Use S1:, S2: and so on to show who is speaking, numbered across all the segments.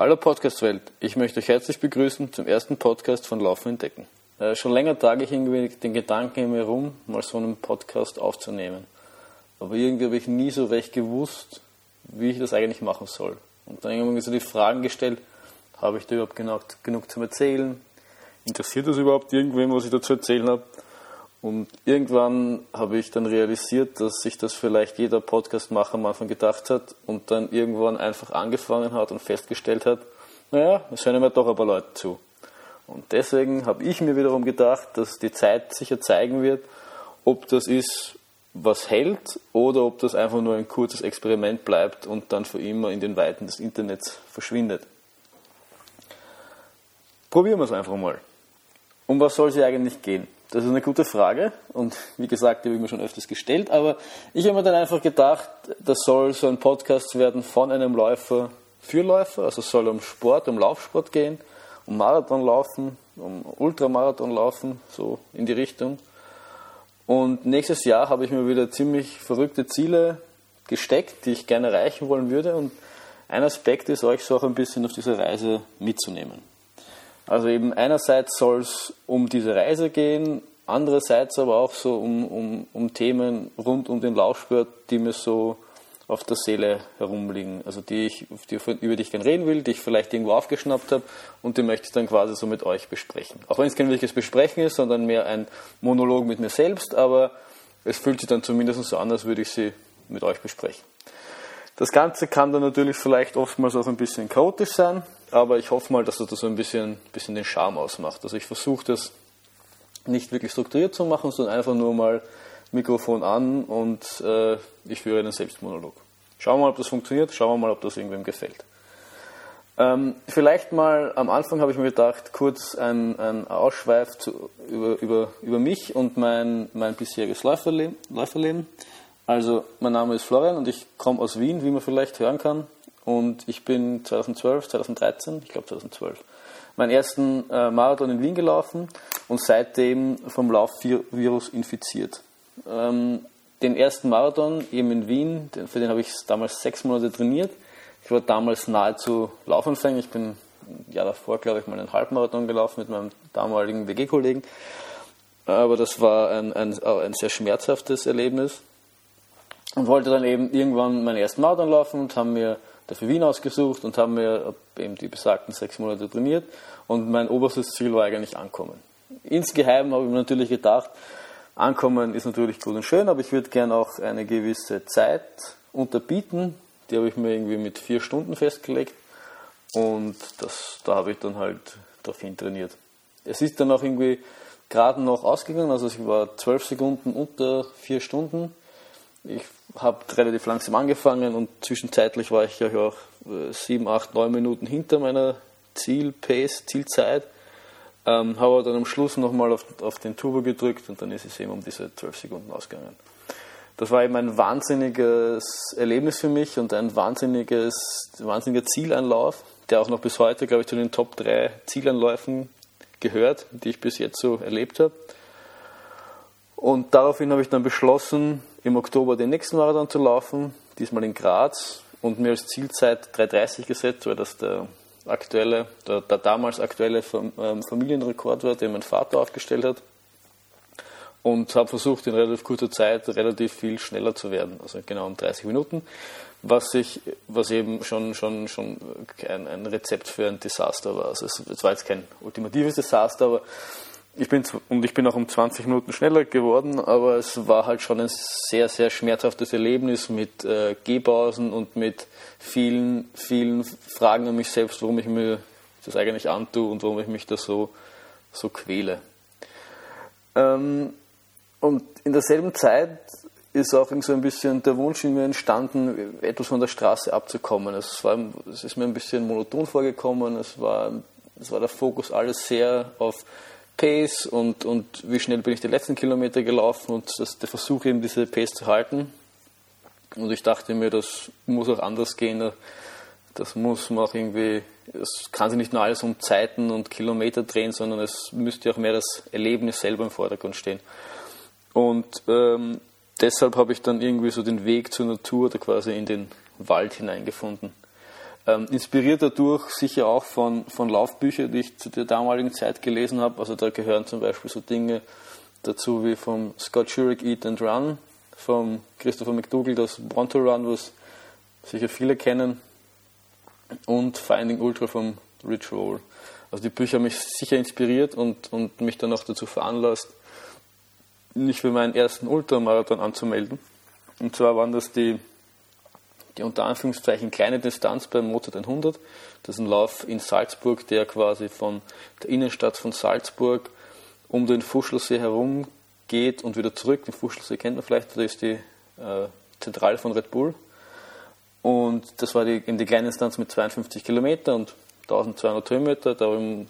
S1: Hallo Podcast-Welt, ich möchte euch herzlich begrüßen zum ersten Podcast von Laufen entdecken. Äh, schon länger trage ich irgendwie den Gedanken in mir rum, mal so einen Podcast aufzunehmen. Aber irgendwie habe ich nie so recht gewusst, wie ich das eigentlich machen soll. Und dann irgendwie so die Fragen gestellt, habe ich da überhaupt genug, genug zum Erzählen? Interessiert das überhaupt irgendwem, was ich da zu erzählen habe? Und irgendwann habe ich dann realisiert, dass sich das vielleicht jeder Podcastmacher am Anfang gedacht hat und dann irgendwann einfach angefangen hat und festgestellt hat, naja, es hören mir doch ein paar Leute zu. Und deswegen habe ich mir wiederum gedacht, dass die Zeit sicher zeigen wird, ob das ist, was hält oder ob das einfach nur ein kurzes Experiment bleibt und dann für immer in den Weiten des Internets verschwindet. Probieren wir es einfach mal. Um was soll es eigentlich gehen? Das ist eine gute Frage und wie gesagt, die habe ich mir schon öfters gestellt, aber ich habe mir dann einfach gedacht, das soll so ein Podcast werden von einem Läufer für Läufer, also es soll um Sport, um Laufsport gehen, um Marathon laufen, um Ultramarathon laufen, so in die Richtung. Und nächstes Jahr habe ich mir wieder ziemlich verrückte Ziele gesteckt, die ich gerne erreichen wollen würde und ein Aspekt ist, euch so auch ein bisschen auf diese Reise mitzunehmen. Also eben einerseits soll es um diese Reise gehen, andererseits aber auch so um, um, um Themen rund um den Laufsport, die mir so auf der Seele herumliegen. Also die ich, die, über die ich gerne reden will, die ich vielleicht irgendwo aufgeschnappt habe und die möchte ich dann quasi so mit euch besprechen. Auch wenn es kein wirkliches Besprechen ist, sondern mehr ein Monolog mit mir selbst, aber es fühlt sich dann zumindest so an, als würde ich sie mit euch besprechen. Das Ganze kann dann natürlich vielleicht oftmals auch ein bisschen chaotisch sein, aber ich hoffe mal, dass das so ein bisschen, bisschen den Charme ausmacht. Also ich versuche das nicht wirklich strukturiert zu machen, sondern einfach nur mal Mikrofon an und äh, ich führe einen Selbstmonolog. Schauen wir mal, ob das funktioniert, schauen wir mal, ob das irgendwem gefällt. Ähm, vielleicht mal am Anfang habe ich mir gedacht, kurz ein, ein Ausschweif zu, über, über, über mich und mein, mein bisheriges Läuferleben, Läuferleben. Also, mein Name ist Florian und ich komme aus Wien, wie man vielleicht hören kann. Und ich bin 2012, 2013, ich glaube 2012, meinen ersten äh, Marathon in Wien gelaufen und seitdem vom Laufvirus infiziert. Ähm, den ersten Marathon eben in Wien, für den habe ich damals sechs Monate trainiert. Ich war damals nahezu Laufanfänger. Ich bin ein Jahr davor, glaube ich, mal einen Halbmarathon gelaufen mit meinem damaligen WG-Kollegen. Aber das war ein, ein, ein sehr schmerzhaftes Erlebnis. Und wollte dann eben irgendwann meinen ersten Marathon laufen und haben mir dafür Wien ausgesucht und haben mir eben die besagten sechs Monate trainiert. Und mein oberstes Ziel war eigentlich Ankommen. Insgeheim habe ich mir natürlich gedacht, Ankommen ist natürlich gut und schön, aber ich würde gerne auch eine gewisse Zeit unterbieten. Die habe ich mir irgendwie mit vier Stunden festgelegt. Und das, da habe ich dann halt darauf trainiert. Es ist dann auch irgendwie gerade noch ausgegangen, also ich war zwölf Sekunden unter vier Stunden. Ich habe relativ langsam angefangen und zwischenzeitlich war ich ja auch äh, sieben, acht, neun Minuten hinter meiner Ziel-Pace, Zielzeit. Ähm, habe dann am Schluss nochmal auf, auf den Turbo gedrückt und dann ist es eben um diese zwölf Sekunden ausgegangen. Das war eben ein wahnsinniges Erlebnis für mich und ein wahnsinniges, wahnsinniger Zielanlauf, der auch noch bis heute, glaube ich, zu den Top 3 Zielanläufen gehört, die ich bis jetzt so erlebt habe. Und daraufhin habe ich dann beschlossen, im Oktober den nächsten Marathon zu laufen, diesmal in Graz und mir als Zielzeit 3,30 gesetzt, weil das der aktuelle, der, der damals aktuelle ähm, Familienrekord war, den mein Vater aufgestellt hat. Und habe versucht, in relativ kurzer Zeit relativ viel schneller zu werden, also genau in 30 Minuten, was, ich, was eben schon, schon, schon ein, ein Rezept für ein Desaster war. Also es, es war jetzt kein ultimatives Desaster, aber ich bin, und ich bin auch um 20 Minuten schneller geworden, aber es war halt schon ein sehr, sehr schmerzhaftes Erlebnis mit äh, Gehpausen und mit vielen, vielen Fragen an mich selbst, warum ich mir das eigentlich antue und warum ich mich da so, so quäle. Ähm, und in derselben Zeit ist auch so ein bisschen der Wunsch in mir entstanden, etwas von der Straße abzukommen. Es, war, es ist mir ein bisschen monoton vorgekommen, es war, es war der Fokus alles sehr auf Pace und, und wie schnell bin ich die letzten Kilometer gelaufen und das, der Versuch eben diese Pace zu halten. Und ich dachte mir, das muss auch anders gehen. Das muss man auch irgendwie, es kann sich nicht nur alles um Zeiten und Kilometer drehen, sondern es müsste auch mehr das Erlebnis selber im Vordergrund stehen. Und ähm, deshalb habe ich dann irgendwie so den Weg zur Natur oder quasi in den Wald hineingefunden. Ähm, inspiriert dadurch sicher auch von, von Laufbüchern, die ich zu der damaligen Zeit gelesen habe. Also da gehören zum Beispiel so Dinge dazu wie vom Scott Jurek Eat and Run, vom Christopher McDougall das Want to Run, was sicher viele kennen, und Finding Ultra vom Rich Roll. Also die Bücher haben mich sicher inspiriert und, und mich dann auch dazu veranlasst, mich für meinen ersten Ultramarathon anzumelden. Und zwar waren das die die unter Anführungszeichen kleine Distanz beim Mozart 100. Das ist ein Lauf in Salzburg, der quasi von der Innenstadt von Salzburg um den Fuschelsee herum geht und wieder zurück. Den Fuschelsee kennt man vielleicht, da ist die äh, Zentrale von Red Bull. Und das war die, in die kleine Distanz mit 52 Kilometer und 1200 Höhenmeter. Da habe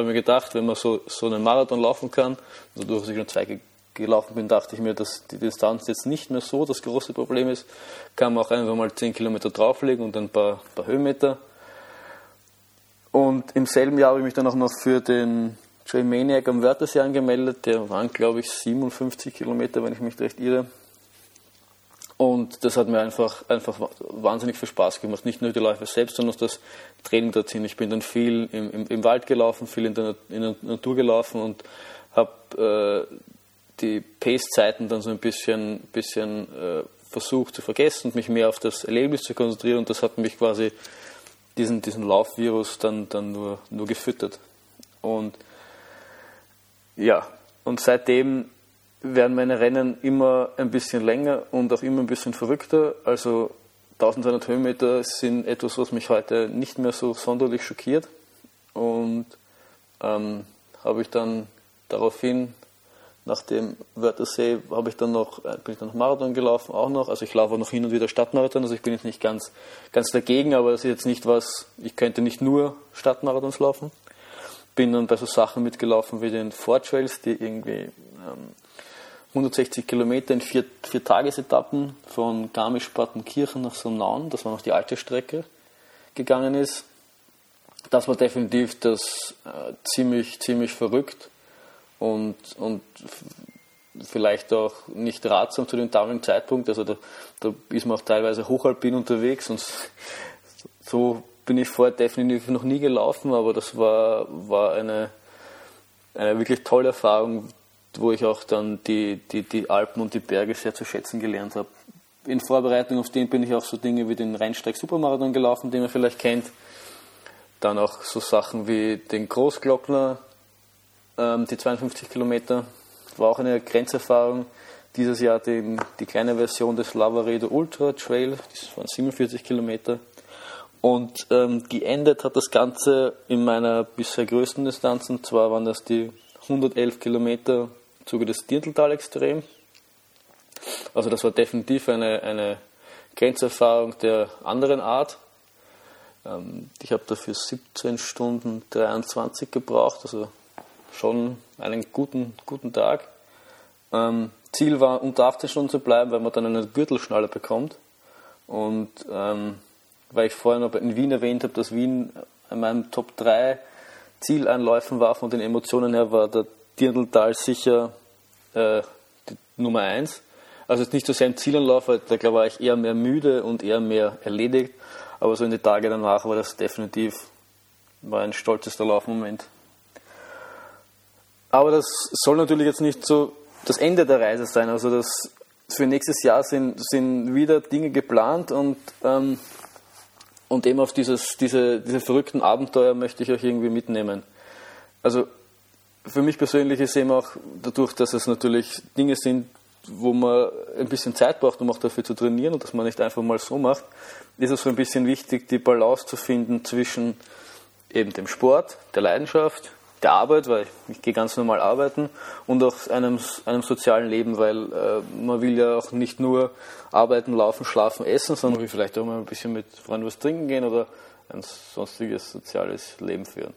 S1: ich mir gedacht, wenn man so, so einen Marathon laufen kann, also durch sich nur zwei gelaufen bin, dachte ich mir, dass die Distanz jetzt nicht mehr so das große Problem ist. Kann man auch einfach mal 10 Kilometer drauflegen und ein paar, paar Höhenmeter. Und im selben Jahr habe ich mich dann auch noch für den Trail Maniac am Wörthersee angemeldet. Der waren, glaube ich, 57 Kilometer, wenn ich mich recht irre. Und das hat mir einfach, einfach wahnsinnig viel Spaß gemacht. Nicht nur die Läufe selbst, sondern auch das Training dorthin. Ich bin dann viel im, im, im Wald gelaufen, viel in der, in der Natur gelaufen und habe äh, die Pace-Zeiten dann so ein bisschen, bisschen äh, versucht zu vergessen und mich mehr auf das Erlebnis zu konzentrieren und das hat mich quasi diesen, diesen Laufvirus dann, dann nur, nur gefüttert. Und ja, und seitdem werden meine Rennen immer ein bisschen länger und auch immer ein bisschen verrückter. Also 1200 Höhenmeter sind etwas, was mich heute nicht mehr so sonderlich schockiert. Und ähm, habe ich dann daraufhin nach dem Wörthersee habe ich dann noch, äh, bin ich dann noch Marathon gelaufen, auch noch. Also ich laufe auch noch hin und wieder Stadtmarathon, also ich bin jetzt nicht ganz, ganz dagegen, aber das ist jetzt nicht was, ich könnte nicht nur Stadtmarathons laufen. Bin dann bei so Sachen mitgelaufen wie den Trails, die irgendwie ähm, 160 Kilometer in vier, vier Tagesetappen von Garmisch-Partenkirchen nach Sonnaun, das war noch die alte Strecke, gegangen ist. Das war definitiv das äh, ziemlich, ziemlich verrückt und, und vielleicht auch nicht ratsam zu dem damaligen Zeitpunkt. Also da, da ist man auch teilweise hochalpin unterwegs und so bin ich vorher definitiv noch nie gelaufen, aber das war, war eine, eine wirklich tolle Erfahrung, wo ich auch dann die, die, die Alpen und die Berge sehr zu schätzen gelernt habe. In Vorbereitung auf den bin ich auch so Dinge wie den Rheinsteig Supermarathon gelaufen, den man vielleicht kennt. Dann auch so Sachen wie den Großglockner, ähm, die 52 Kilometer war auch eine Grenzerfahrung. Dieses Jahr die, die kleine Version des Lavaredo Ultra Trail, das waren 47 Kilometer. Und ähm, geendet hat das Ganze in meiner bisher größten Distanz, und zwar waren das die 111 Kilometer im Zuge des Dirndltal Extrem. Also das war definitiv eine, eine Grenzerfahrung der anderen Art. Ähm, ich habe dafür 17 Stunden 23 gebraucht, also schon einen guten, guten Tag. Ähm, Ziel war, unter 18 Stunden zu bleiben, weil man dann eine Gürtelschnalle bekommt. Und ähm, weil ich vorhin noch in Wien erwähnt habe, dass Wien in meinem Top 3 Zieleinläufen war, von den Emotionen her war der Dirndltal sicher äh, die Nummer 1. Also jetzt nicht so sehr im Zielanlauf, weil da war ich eher mehr müde und eher mehr erledigt. Aber so in den Tagen danach war das definitiv war ein stolzester Laufmoment. Aber das soll natürlich jetzt nicht so das Ende der Reise sein. Also das für nächstes Jahr sind, sind wieder Dinge geplant und, ähm, und eben auf dieses, diese, diese verrückten Abenteuer möchte ich euch irgendwie mitnehmen. Also für mich persönlich ist eben auch dadurch, dass es natürlich Dinge sind, wo man ein bisschen Zeit braucht, um auch dafür zu trainieren und dass man nicht einfach mal so macht, ist es so ein bisschen wichtig, die Balance zu finden zwischen eben dem Sport, der Leidenschaft, der Arbeit, weil ich, ich gehe ganz normal arbeiten und auch einem, einem sozialen Leben, weil äh, man will ja auch nicht nur arbeiten, laufen, schlafen, essen, sondern will vielleicht auch mal ein bisschen mit Freunden was trinken gehen oder ein sonstiges soziales Leben führen.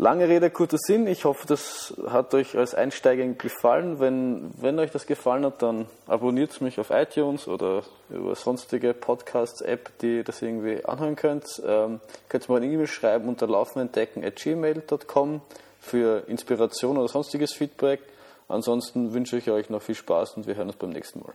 S1: Lange Rede, kurzer Sinn. Ich hoffe, das hat euch als Einsteiger gefallen. Wenn, wenn euch das gefallen hat, dann abonniert mich auf iTunes oder über sonstige Podcasts-App, die das irgendwie anhören könnt. Ähm, könnt ihr mal eine E-Mail schreiben unter laufenentdecken.gmail.com für Inspiration oder sonstiges Feedback. Ansonsten wünsche ich euch noch viel Spaß und wir hören uns beim nächsten Mal.